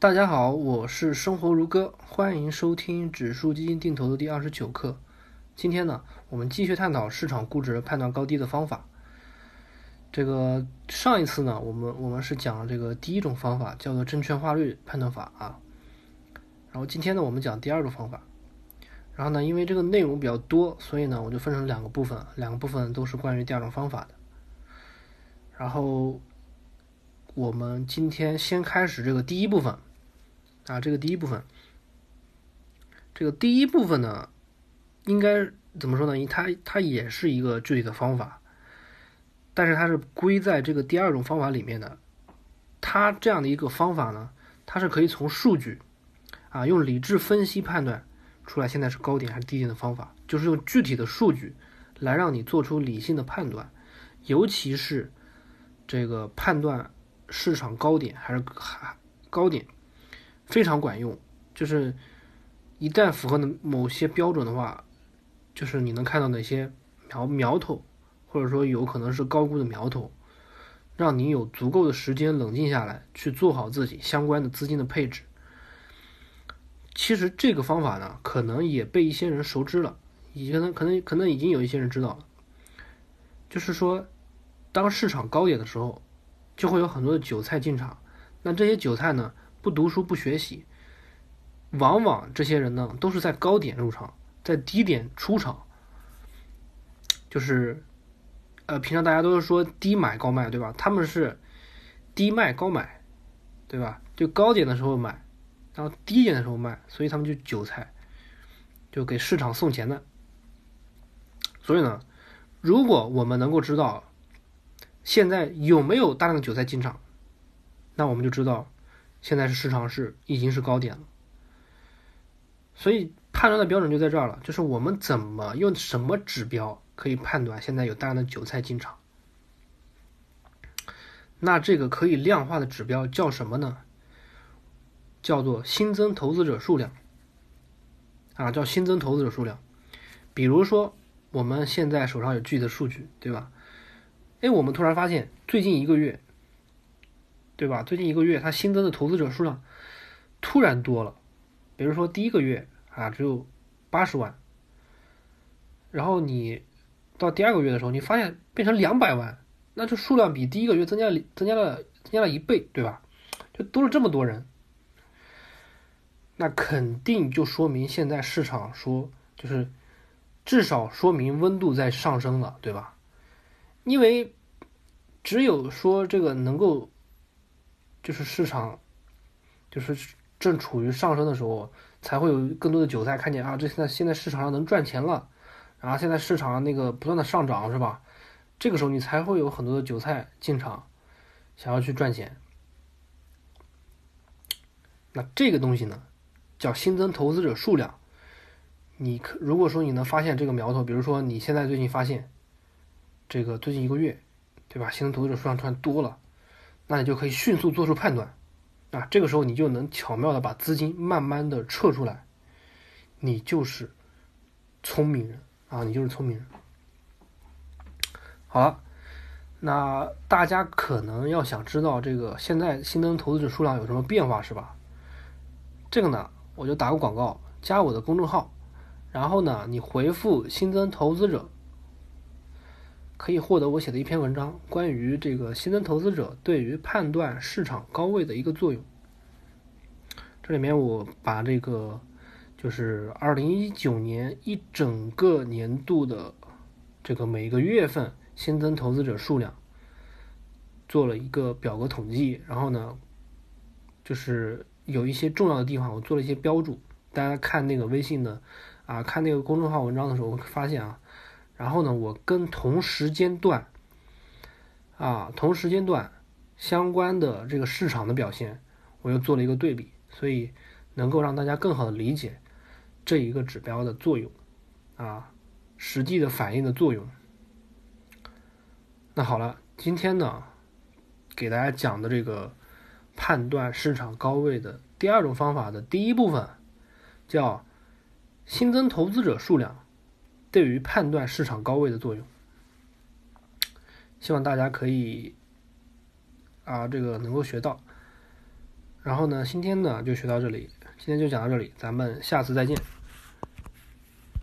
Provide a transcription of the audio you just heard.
大家好，我是生活如歌，欢迎收听指数基金定投的第二十九课。今天呢，我们继续探讨市场估值判断高低的方法。这个上一次呢，我们我们是讲了这个第一种方法，叫做证券化率判断法啊。然后今天呢，我们讲第二种方法。然后呢，因为这个内容比较多，所以呢，我就分成两个部分，两个部分都是关于第二种方法的。然后我们今天先开始这个第一部分。啊，这个第一部分，这个第一部分呢，应该怎么说呢？它它也是一个具体的方法，但是它是归在这个第二种方法里面的。它这样的一个方法呢，它是可以从数据啊，用理智分析判断出来现在是高点还是低点的方法，就是用具体的数据来让你做出理性的判断，尤其是这个判断市场高点还是还高点。非常管用，就是一旦符合的某些标准的话，就是你能看到哪些苗苗头，或者说有可能是高估的苗头，让你有足够的时间冷静下来去做好自己相关的资金的配置。其实这个方法呢，可能也被一些人熟知了，可能可能可能已经有一些人知道了，就是说，当市场高点的时候，就会有很多的韭菜进场，那这些韭菜呢？不读书不学习，往往这些人呢都是在高点入场，在低点出场，就是，呃，平常大家都是说低买高卖，对吧？他们是低卖高买，对吧？就高点的时候买，然后低点的时候卖，所以他们就韭菜，就给市场送钱的。所以呢，如果我们能够知道现在有没有大量的韭菜进场，那我们就知道。现在是市场是已经是高点了，所以判断的标准就在这儿了，就是我们怎么用什么指标可以判断现在有大量的韭菜进场？那这个可以量化的指标叫什么呢？叫做新增投资者数量啊，叫新增投资者数量。比如说我们现在手上有具体的数据，对吧？哎，我们突然发现最近一个月。对吧？最近一个月，它新增的投资者数量突然多了。比如说第一个月啊，只有八十万，然后你到第二个月的时候，你发现变成两百万，那这数量比第一个月增加了增加了增加了一倍，对吧？就多了这么多人，那肯定就说明现在市场说就是至少说明温度在上升了，对吧？因为只有说这个能够。就是市场，就是正处于上升的时候，才会有更多的韭菜看见啊，这现在现在市场上能赚钱了，然后现在市场那个不断的上涨是吧？这个时候你才会有很多的韭菜进场，想要去赚钱。那这个东西呢，叫新增投资者数量。你可如果说你能发现这个苗头，比如说你现在最近发现，这个最近一个月，对吧？新增投资者数量突然多了。那你就可以迅速做出判断，啊，这个时候你就能巧妙的把资金慢慢的撤出来，你就是聪明人啊，你就是聪明人。好了，那大家可能要想知道这个现在新增投资者数量有什么变化是吧？这个呢，我就打个广告，加我的公众号，然后呢，你回复新增投资者。可以获得我写的一篇文章，关于这个新增投资者对于判断市场高位的一个作用。这里面我把这个就是二零一九年一整个年度的这个每个月份新增投资者数量做了一个表格统计，然后呢，就是有一些重要的地方我做了一些标注。大家看那个微信的啊，看那个公众号文章的时候，会发现啊。然后呢，我跟同时间段，啊，同时间段相关的这个市场的表现，我又做了一个对比，所以能够让大家更好的理解这一个指标的作用，啊，实际的反应的作用。那好了，今天呢，给大家讲的这个判断市场高位的第二种方法的第一部分，叫新增投资者数量。对于判断市场高位的作用，希望大家可以啊，这个能够学到。然后呢，今天呢就学到这里，今天就讲到这里，咱们下次再见。